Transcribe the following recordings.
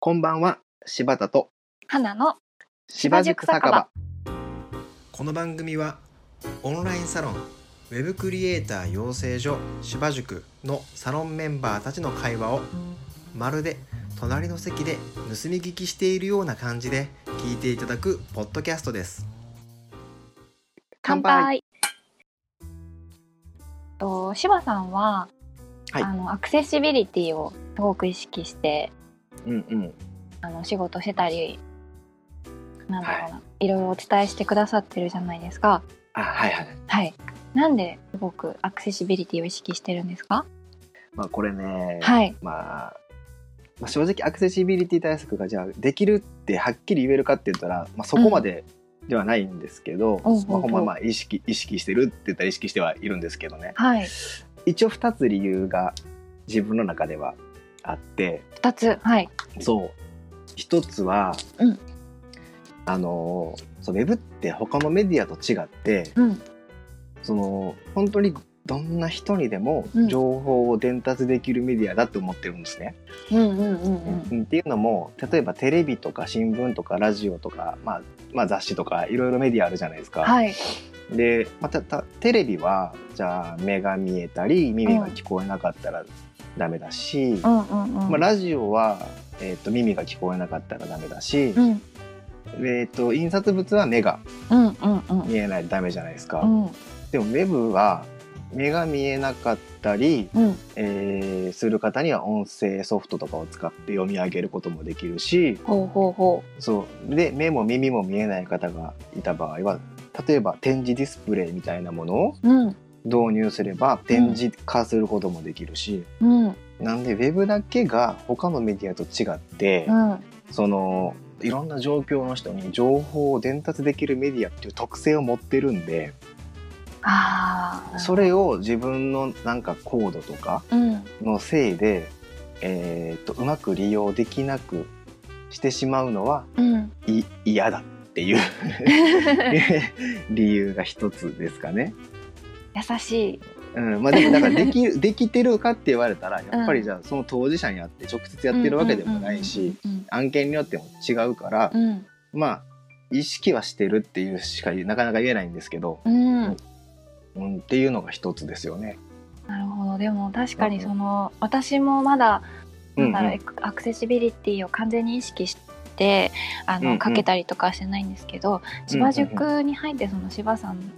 こんばんは、柴田と花の柴塾酒場。この番組はオンラインサロンウェブクリエイター養成所芝塾のサロンメンバーたちの会話をまるで隣の席で盗み聞きしているような感じで聞いていただくポッドキャストです。乾杯と柴さんは、はいあのアクセシビリティをすごく意識してうんうん。あの仕事してたりなんだろうな、い、ろいろお伝えしてくださってるじゃないですか。あ、はいはい。はい。なんですごくアクセシビリティを意識してるんですか？まあこれね、はい。まあ、まあ正直アクセシビリティ対策がじゃあできるってはっきり言えるかって言ったら、まあそこまでではないんですけど、うんまあほんままあ意識意識してるって言ったら意識してはいるんですけどね。はい。一応二つ理由が自分の中ではあって、二つ。はい。そう一つは、うんあのそうウェブって他のメディアと違ってうん。その本当にどんな人にでもうん情報を伝達できるメディアだと思ってるんですね。うんうんうんうん。うんっていうのも例えばテレビとか新聞とかラジオとか、まあ、まあ雑誌とかいろいろメディアあるじゃないですか。はい。で、またたテレビはじゃあ目が見えたり耳が聞こえなかったらダメだし、うんうんうん。まあ、ラジオは、えー、と耳が聞こえなかったらダメだし、うんえー、と印刷物は目がうんうんうん見えないとダメじゃないですか。うんでもウェブは目が見えなかったり、うん。えーする方には音声ソフトとかを使って読み上げることもできるしほうほうほそうで目も耳も見えない方がいた場合は例えば展示ディスプレイみたいなものをう。うん導入すれば展示化することもできるし、うんなんでウェブだけが他のメディアと違って、うん。そのいろんな状況の人に情報を伝達できるメディアっていう特性を持ってるんで。それを自分のなんかコードとかうん。のせいで、えー、とうまく利用できなくしてしまうのはうん。だっていう 理由が一つですかね。優しい。うん、まあでもだからでき できてるかって言われたらやっぱりじゃあその当事者にあって直接やってるわけでもないしうん案件によっても違うからうん。うんまあ意識はしてるっていうしかなかなか言えないんですけど、うん。うん。うん、っていうのが一つですよね。なるほど。でも確かにその私もまだなんだろう、うんアクセシビリティを完全に意識してあの、うんうん。かけたりとかはしてないんですけどうん芝塾に入ってその芝さん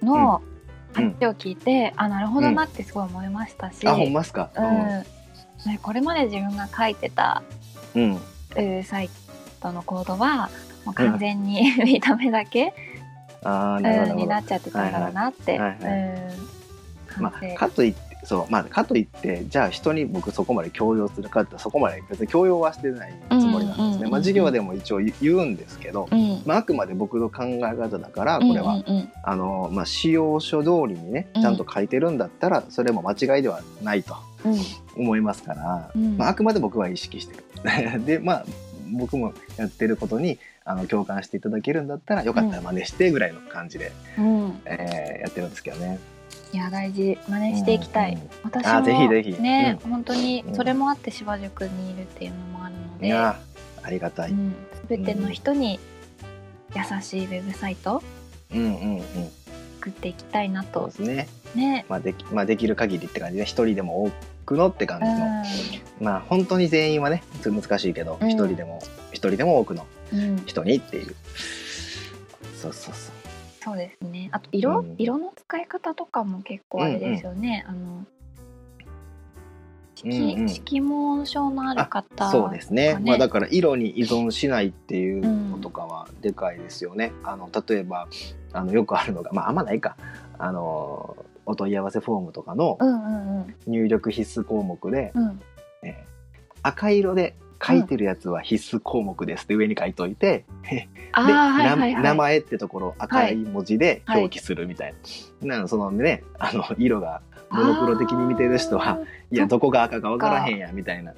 のうん話を聞いて、あなるほどなってすごい思いましたし、あほんまっすか？うん。ね、これまで自分が書いてたうん、サイトのコードはもう完全に 見た目だけ、うんになっちゃってたんだろうなって。はいはいうん。かといってそうまあかといってじゃあ人に僕そこまで強要するかってそこまで別に強要はしてないつもりなんですうんうんうんうんね。まあ授業でも一応言言うんですけど、うん。まあ、あくまで僕の考え方だからこれは、うんうん。うんあのまあ、使用書通りにねうん。ちゃんと書いてるんだったらそれも間違いではないと思いますから、うん。まあ、あくまで僕は意識してる。でまあ僕もやってることにあの共感していただけるんだったらよかったら真似してぐらいの感じで、うん。えーやってるんですけどね。いや大事。真似していきたい、うんうん。私もあぜひぜひ。ね、う本当にうんそれもあって芝塾にいるっていうのもあるので、いやありがたい。うん、全ての人に優しいウェブサイトをうんうんうん。作っていきたいなと。そうですね。ね。まあできまあできる限りって感じで一人でも多くのって感うじの、まあ本当に全員はね難しいけどうん。一、人でも一人でも多くのん、うん、人にっていう。そうそうそう。そうですね。あと色、うん。色の使い方とかも結構あれですよね、あの色,、うんうん。色紋症のある方そうですね。がまあだから色に依存しないっていうのとかはでかいですよね。あの例えばあのよくあるのがまああんまないか。あのお問い合わせフォームとかのうんうんうん。入力必須項目で、うん。えー赤色で書いてるやつは必須項目ですって上に書いといて、あで、名前ってところ赤い文字で表記するみたいな。なんかそのねあの色がモノクロ的に見てる人はいやどこが赤か分からへんやみたいな。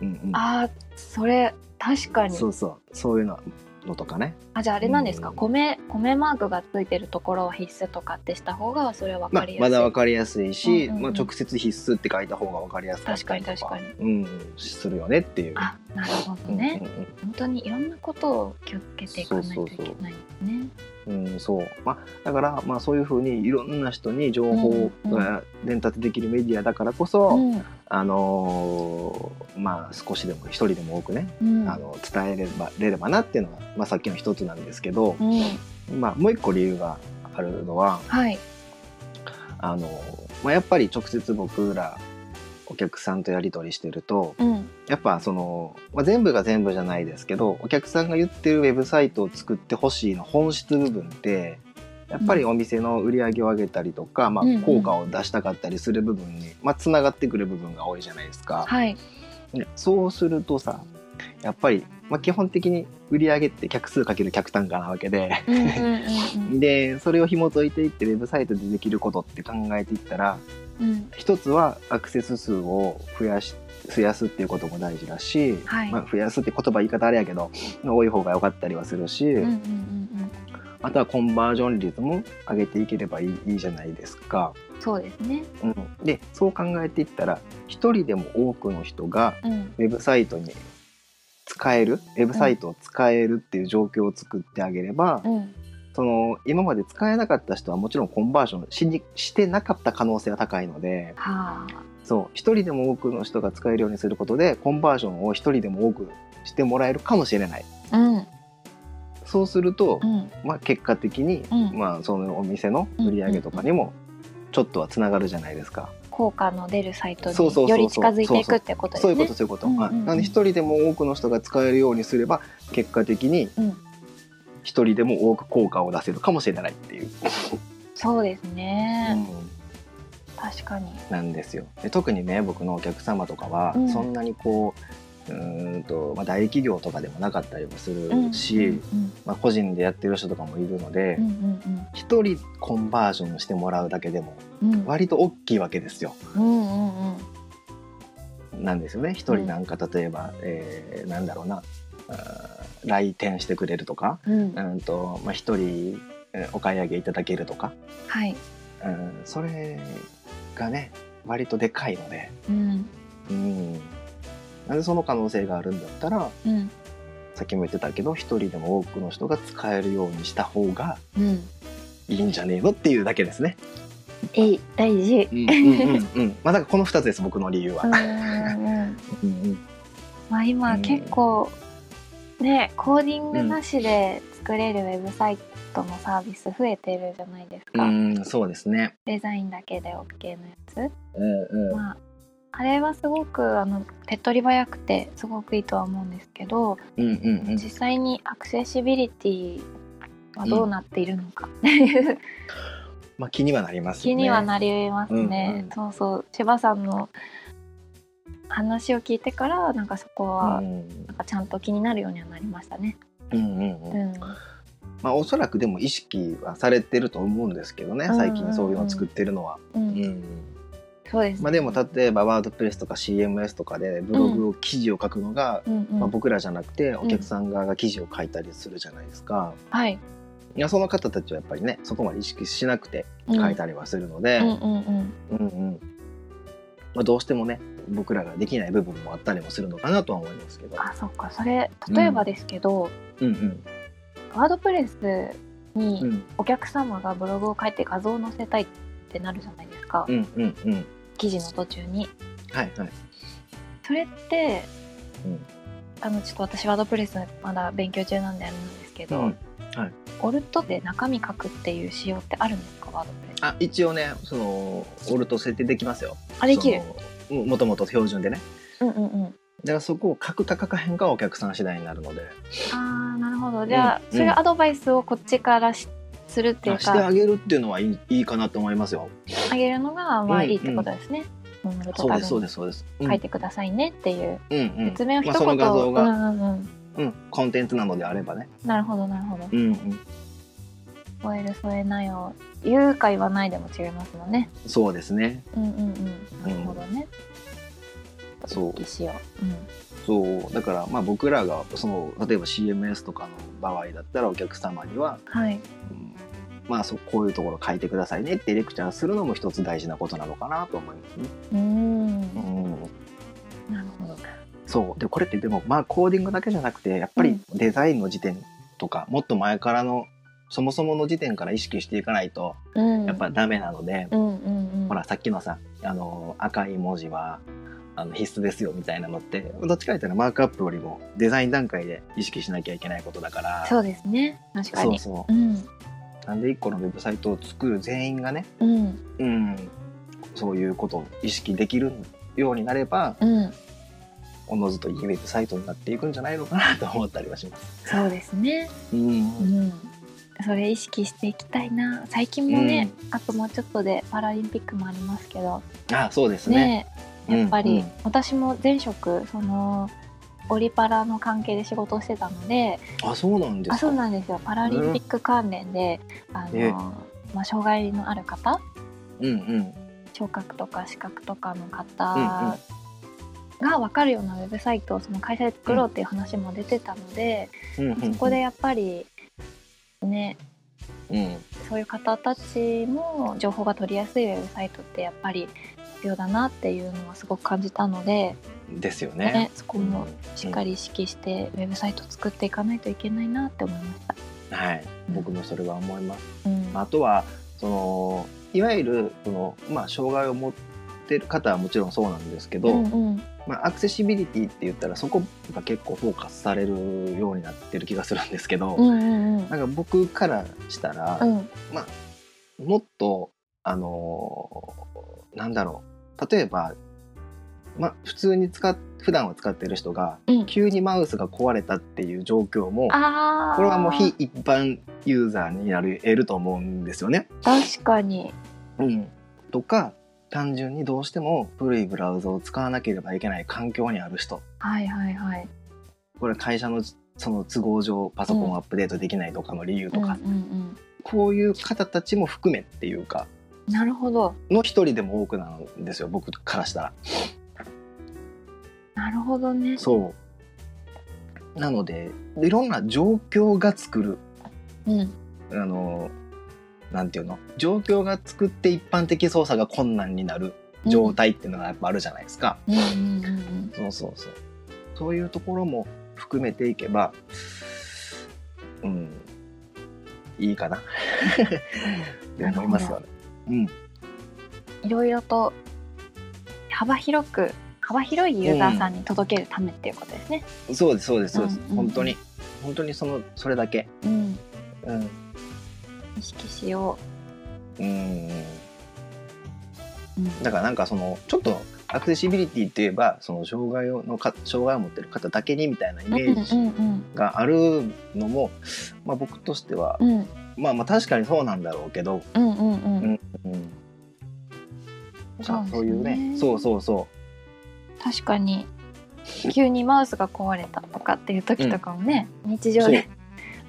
うんうん。あーそれ確かに。そうそう。そういうののとかね。あじゃああれなんですか、うん。米米マークがついてるところは必須とかってした方がそれは分まあかりやすい、まだ分かりやすいし、うんうんうん。まあ、直接必須って書いた方が分かりやすかったりとか。確かに確うん、するよねっていう。あなるほどね、本当にいろんなことを気をつけていかないといけないですね。うんうんう。ん、そう、まあ、だから、まあ、そういうふうにいろんな人に情報が伝達できるメディアだからこそ、うんあのーまあ少しでも一人でも多くね、うん。あの伝えればれればなっていうのが、まあ、さっきの一つなんですけど、うん。まあ、もう一個理由があるのははい。あの、まあ、やっぱり直接僕らお客さんとやり取りしてるとうん。やっぱその、まあ、全部が全部じゃないですけどお客さんが言ってるウェブサイトを作ってほしいの本質部分ってやっぱりお店の売り上げを上げたりとか、まあ効果を出したかったりする部分に、まあ、つながってくる部分が多いじゃないですか。はい。ねそうするとさやっぱり、まあ、基本的に売り上げって客数かける客単価なわけで。でそれを紐解いていってウェブサイトでできることって考えていったらうん。うん一つはアクセス数を増やし増やすっていうことも大事だし、はい。まあ、増やすって言葉言い方あれやけど多い方が良かったりはするし、うんうんうんあとはコンバージョン率も上げていければいいいいじゃないですか。うんそうですね。うん、でそう考えていったら一人でも多くの人がうん。ウェブサイトに使えるウェブサイトを使えるっていう状況を作ってあげれば、うん。その今まで使えなかった人はもちろんコンバージョンしにしてなかった可能性が高いのではあ。そう。一人でも多くの人が使えるようにすることでコンバージョンを一人でも多くしてもらえるかもしれない。うんそうすると、うん。まあ、結果的に、うん。まあ、そのお店の売り上げとかにもちょっとはつながるじゃないですか。効果の出るサイトにより近づいていくってことですね。そういうことそういうこと。うんうんうん。はい。なので一人でも多くの人が使えるようにすれば結果的にうん。一人でも多く効果を出せるかもしれないっていう、そうですね、うん。確かに。なんですよ。で特にね僕のお客様とかは、うん。そんなにこううーんと、まあ、大企業とかでもなかったりもするうんし、うんまあ、個人でやってる人とかもいるので一、人コンバージョンしてもらうだけでも割と大きいわけですよ。なんですよね。一人なんか例えば、えーなんだろうな。来店してくれるとかうん。うんと、まあ、一人えーお買い上げいただけるとか、はい。うん、それがね割とでかいので、うん。うん、なんでその可能性があるんだったらうん。さっきも言ってたけど一人でも多くの人が使えるようにした方がうん。いいんじゃねえのっていうだけですね。えい大事。うんうんうん。うん、まあだからこの2つです僕の理由は。うんまあ今うん。結構ねコーディングなしで作れるウェブサイトのサービス増えてるじゃないですか、うん、そうですね。デザインだけで OK のやつ。うんうん。まああれはすごくあの手っ取り早くてすごくいいとは思うんですけど、うんうんうん。実際にアクセシビリティはどうなっているのかっていう、まあ気にはなりますよね。気にはなりますね、うんうん。そうそう。柴さんの話を聞いてからなんかそこはうんなんかちゃんと気になるようにはなりましたね。うんうんうん。うん。まあおそらくでも意識はされてると思うんですけどね最近そういうのを作ってるのは。うん。うんそうですね。まあ、でも例えばワードプレスとか CMS とかでブログを記事を書くのが、うんうんまあ、僕らじゃなくてお客さん側が記事を書いたりするじゃないですか。はい。いやその方たちはやっぱりねそこまで意識しなくて書いたりはするので、うんうんうん。うんうんまあ、どうしてもね僕らができない部分もあったりもするのかなとは思いますけど。あ、そっか。それ例えばですけど、うんうんワードプレスうにんお客様がブログを書いて画像を載せたいってなるじゃないですか。うんうんうん記事の途中に。はいはい。それってうんあのちょっと私ワードプレスまだ勉強中なんであれなんですけど、うんオルトで中身書くっていう仕様ってあるんですか？ワードプレス。あ一応ねそのオルト設定できますよ。あできる？そのもともと標準でね。うんうんうん。だからそこを書くか書かへんかはお客さん次第になるので。ああなるほど。じゃあ、うんそういうアドバイスをこっちからしするっていうかしてあげるっていうのはいいいいかなと思いますよ。あげるのがまあうんいいってことですね。うん、オルトそうですそうタですそうです。書いてくださいねっていううんうんうん説明を一言、まあその画像が、うんうんうん。うん、コンテンツなのであればね。なるほどなるほど。うんうん、添える添えないを言うか言わないでも違いますもんね。そうですね。うんうんうん。なるほどね。そう意思を。うん。そうだからまあ僕らがその例えば CMS とかの場合だったらお客様には、はいうんまあそこういうところ書いてくださいね。ってレクチャーするのも一つ大事なことなのかなと思いますね。うーん。うん。なるほどそう。でこれってでもまあコーディングだけじゃなくてやっぱりデザインの時点とか、もっと前からのそもそもの時点から意識していかないとうん。やっぱダメなので、うんうんうん。ほらさっきのさあの赤い文字はあの必須ですよみたいなのってどっちか言ったらマークアップよりもデザイン段階で意識しなきゃいけないことだから。そうですね。確かに。そうそう。うんなんで一個のウェブサイトを作る全員がね、うん。うん、そういうことを意識できるようになればうん。おのずといいウェブサイトになっていくんじゃないのかなと思ったりはします。そうですね。うん。うん。それ意識していきたいな。最近もね、あともうちょっとでパラリンピックもありますけどあそうですね。ねやっぱり、うん。私も前職そのオリパラの関係で仕事をしてたのであそうなんですか。あそうなんですよ。パラリンピック関連で、あええ。のまあ、障害のある方うんうん。聴覚とか視覚とかのうんうん。方が分かるようなウェブサイトをその会社で作ろうっていう話も出てたので、うん。うん。そこでやっぱりねうん。そういう方たちも情報が取りやすいウェブサイトってやっぱり必要だなっていうのはすごく感じたので、ですよね。ね。そこもしっかり意識してウェブサイト作っていかないといけないなって思いました。はい、僕もそれは思います。うん。あとはそのいわゆるそのまあ障害を持ってる方はもちろんそうなんですけど、うんうん。まあアクセシビリティって言ったらそこが結構フォーカスされるようになってる気がするんですけど、うんうんうん。なんか僕からしたら、うん。もっとあのーなんだろう。例えばまあ普通に使っ普段は使ってる人が、うん。急にマウスが壊れたっていう状況もあー。これはもう非一般ユーザーになる得ると思うんですよね。確かに。うん、とか単純にどうしても古いブラウザを使わなければいけない環境にある人。はいはいはい。これ会社のその都合上パソコンをアップデートできないとかの理由とか、うんうんこういう方たちも含めっていうかうん、なるほど。の一人でも多くなんですよ僕からしたら。なるほどね。そう。なのでいろんな状況が作る。うん。あのなんていうの？状況が作って一般的操作が困難になる状態っていうのがやっぱあるじゃないですか。うんうんうんうん。そうそうそう。そういうところも含めていけばうん。いいかな。って思いますよね。うん。いろいろと幅広く幅広いユーザーさんに届けるためっていうことですね。そうですそうですそうです、うんうん。うん本当に。本当にそのそれだけ。うん、うん。意識しよう。んう。うん、だからなんかそのちょっとアクセシビリティって言えばその障害をのか障害を持ってる方だけにみたいなイメージうんうんがあるのも、まあ、僕としては、うん。うんまあまあ確かにそうなんだろうけど、うんうんうん。うんそうそういうね。そうそうそ確かに。急にマウスが壊れたとかっていう時とかもね、日常で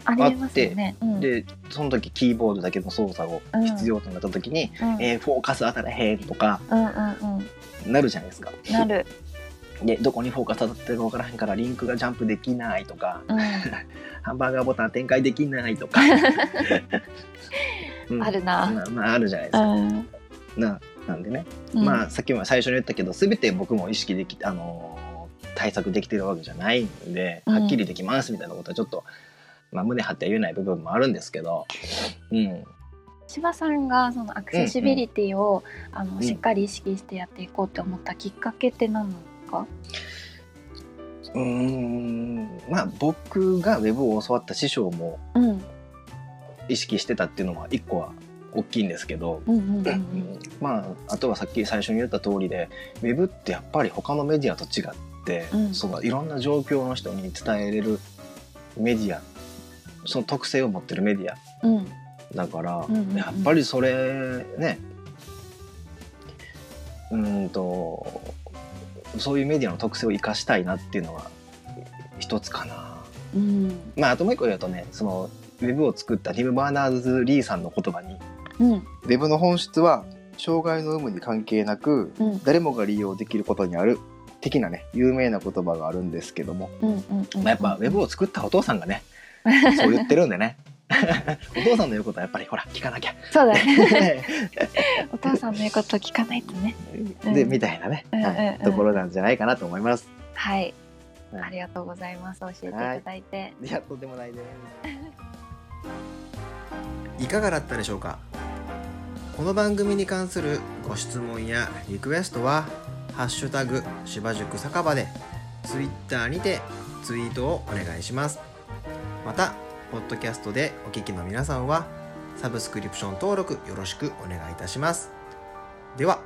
ありえますよね。うん。うでその時キーボードだけの操作を必要となった時に、うん。えーフォーカス当たらへんとかうんうんうん。なるじゃないですか。なる。でどこにフォーカス当たってるか分からへんからリンクがジャンプできないとかうん、ハンバーガーボタン展開できないとか、うん。あるな。まあ、まああるじゃないですか。うん。ななんでね、うん。まあさっきも最初に言ったけど全て僕も意識できあのー対策できてるわけじゃないんで、うん。はっきりできますみたいなことはちょっと、まあ、胸張っては言えない部分もあるんですけど、うん、柴さんがそのアクセシビリティを、あのんしっかり意識してやっていこうって思ったきっかけって何なんですか？うーん。まあ僕がウェブを教わった師匠もうん。意識してたっていうのは一個は大きいんですけど、うんうんうんまああとはさっき最初に言った通りでウェブってやっぱり他のメディアと違って、うん。そのいろんな状況の人に伝えれるメディアその特性を持ってるメディアうん。うんだから、うんうんうん。やっぱりそれねうーんとそういうメディアの特性を生かしたいなっていうのは一つかな。うん。まああともう一個言うとねそのウェブを作ったティム・バーナーズ・リーさんの言葉にうん。ウェブの本質は障害の有無に関係なくうん。誰もが利用できることにある的なね有名な言葉があるんですけども、やっぱウェブを作ったお父さんがね そう言ってるんでね。お父さんの言うことはやっぱりほら聞かなきゃ。そうだね。お父さんの言うことを聞かないとね。で、うん。みたいなね、はい、ところなんじゃないかなと思います。はい。はいありがとうございます。教えていただいて。いやとんでもないです。いかがだったでしょうか？この番組に関するご質問やリクエストは「ハッシュタグ芝塾酒場」で Twitter にてツイートをお願いします。またポッドキャストでお聞きの皆さんはサブスクリプション登録よろしくお願いいたします。では